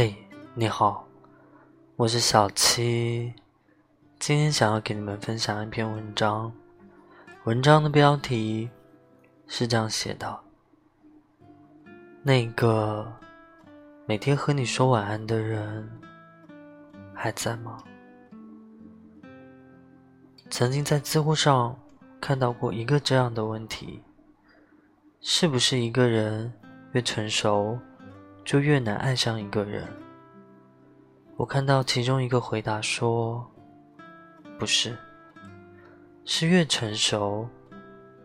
嘿，你好，我是小七，今天想要给你们分享一篇文章。文章的标题是这样写的：那个每天和你说晚安的人还在吗？曾经在知乎上看到过一个这样的问题：是不是一个人越成熟？就越难爱上一个人。我看到其中一个回答说：“不是，是越成熟，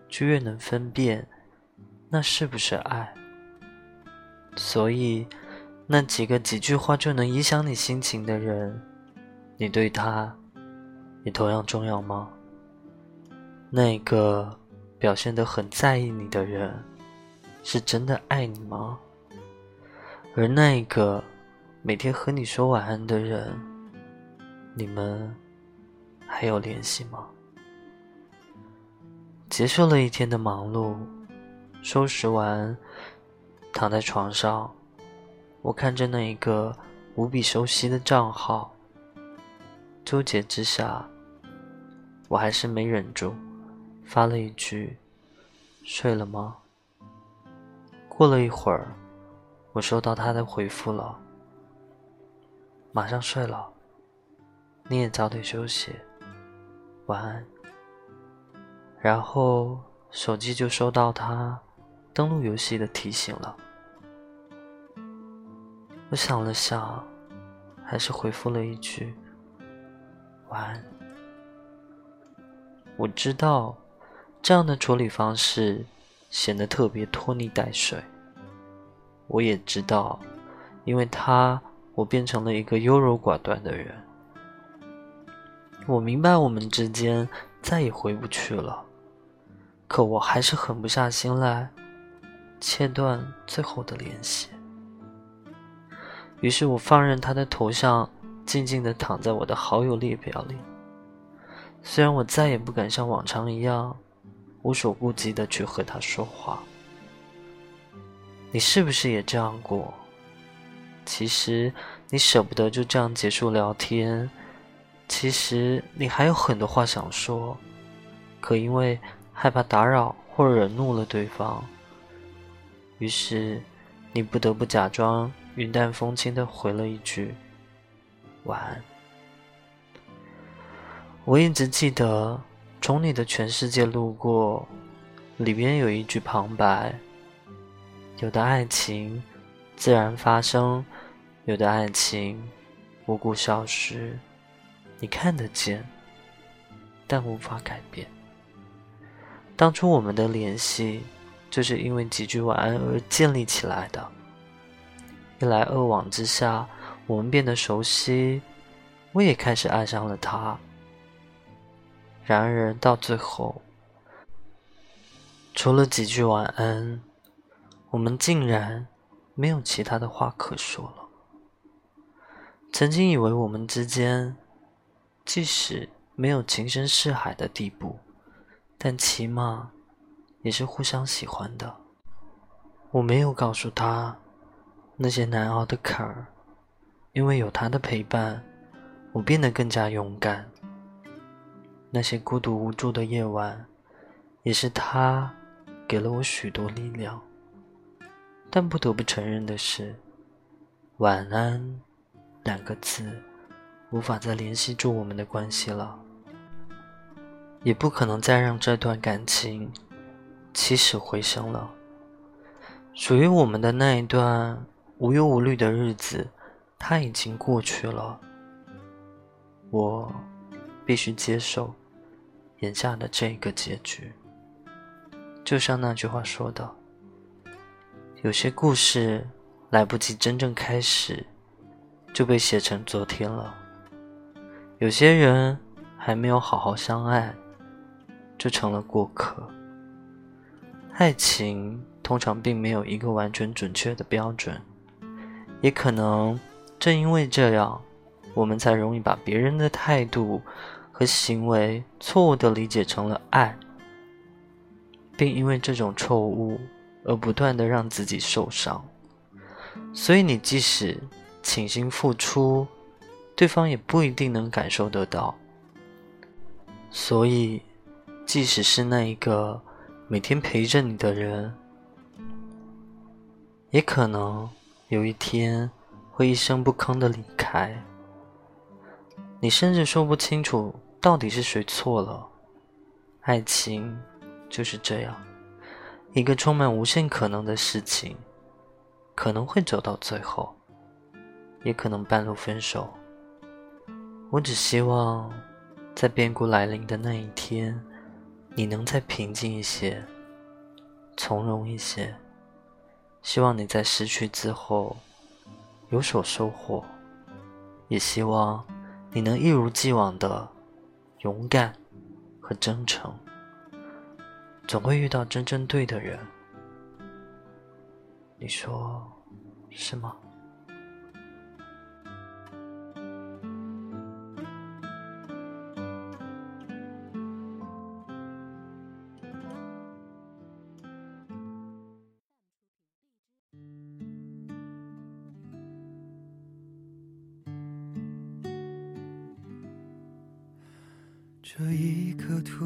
就越能分辨那是不是爱。所以，那几个几句话就能影响你心情的人，你对他也同样重要吗？那个表现得很在意你的人，是真的爱你吗？”而那一个每天和你说晚安的人，你们还有联系吗？结束了一天的忙碌，收拾完，躺在床上，我看着那一个无比熟悉的账号，纠结之下，我还是没忍住，发了一句：“睡了吗？”过了一会儿。我收到他的回复了，马上睡了，你也早点休息，晚安。然后手机就收到他登录游戏的提醒了，我想了想，还是回复了一句晚安。我知道这样的处理方式显得特别拖泥带水。我也知道，因为他，我变成了一个优柔寡断的人。我明白我们之间再也回不去了，可我还是狠不下心来切断最后的联系。于是我放任他的头像静静地躺在我的好友列表里，虽然我再也不敢像往常一样无所顾忌地去和他说话。你是不是也这样过？其实你舍不得就这样结束聊天，其实你还有很多话想说，可因为害怕打扰或惹怒了对方，于是你不得不假装云淡风轻的回了一句晚安。我一直记得《从你的全世界路过》里边有一句旁白。有的爱情自然发生，有的爱情无故消失。你看得见，但无法改变。当初我们的联系就是因为几句晚安而建立起来的。一来二往之下，我们变得熟悉，我也开始爱上了他。然而到最后，除了几句晚安。我们竟然没有其他的话可说了。曾经以为我们之间，即使没有情深似海的地步，但起码也是互相喜欢的。我没有告诉他那些难熬的坎儿，因为有他的陪伴，我变得更加勇敢。那些孤独无助的夜晚，也是他给了我许多力量。但不得不承认的是，“晚安”两个字无法再联系住我们的关系了，也不可能再让这段感情起死回生了。属于我们的那一段无忧无虑的日子，它已经过去了。我必须接受眼下的这个结局，就像那句话说的。有些故事来不及真正开始，就被写成昨天了；有些人还没有好好相爱，就成了过客。爱情通常并没有一个完全准确的标准，也可能正因为这样，我们才容易把别人的态度和行为错误地理解成了爱，并因为这种错误。而不断的让自己受伤，所以你即使倾心付出，对方也不一定能感受得到。所以，即使是那一个每天陪着你的人，也可能有一天会一声不吭的离开。你甚至说不清楚到底是谁错了。爱情就是这样，一个充满无限可能的事情，可能会走到最后，也可能半路分手。我只希望，在变故来临的那一天，你能再平静一些，从容一些。希望你在失去之后有所收获，也希望。你能一如既往的勇敢和真诚，总会遇到真正对的人。你说是吗？这一刻突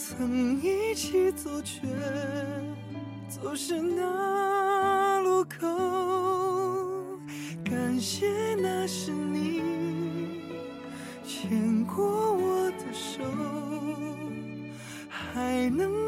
曾一起走却走失那路口。感谢那是你牵过我的手，还能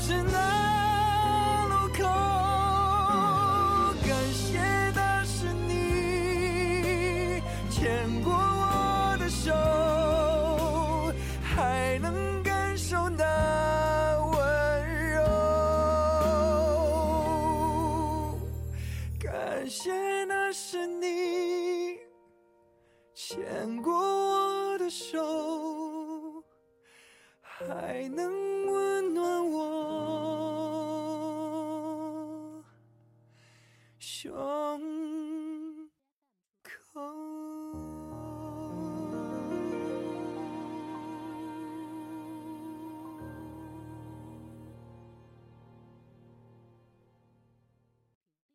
是那路口，感谢的是你牵过我的手，还能感受那温柔。感谢那是你牵过我的手。还能温暖我胸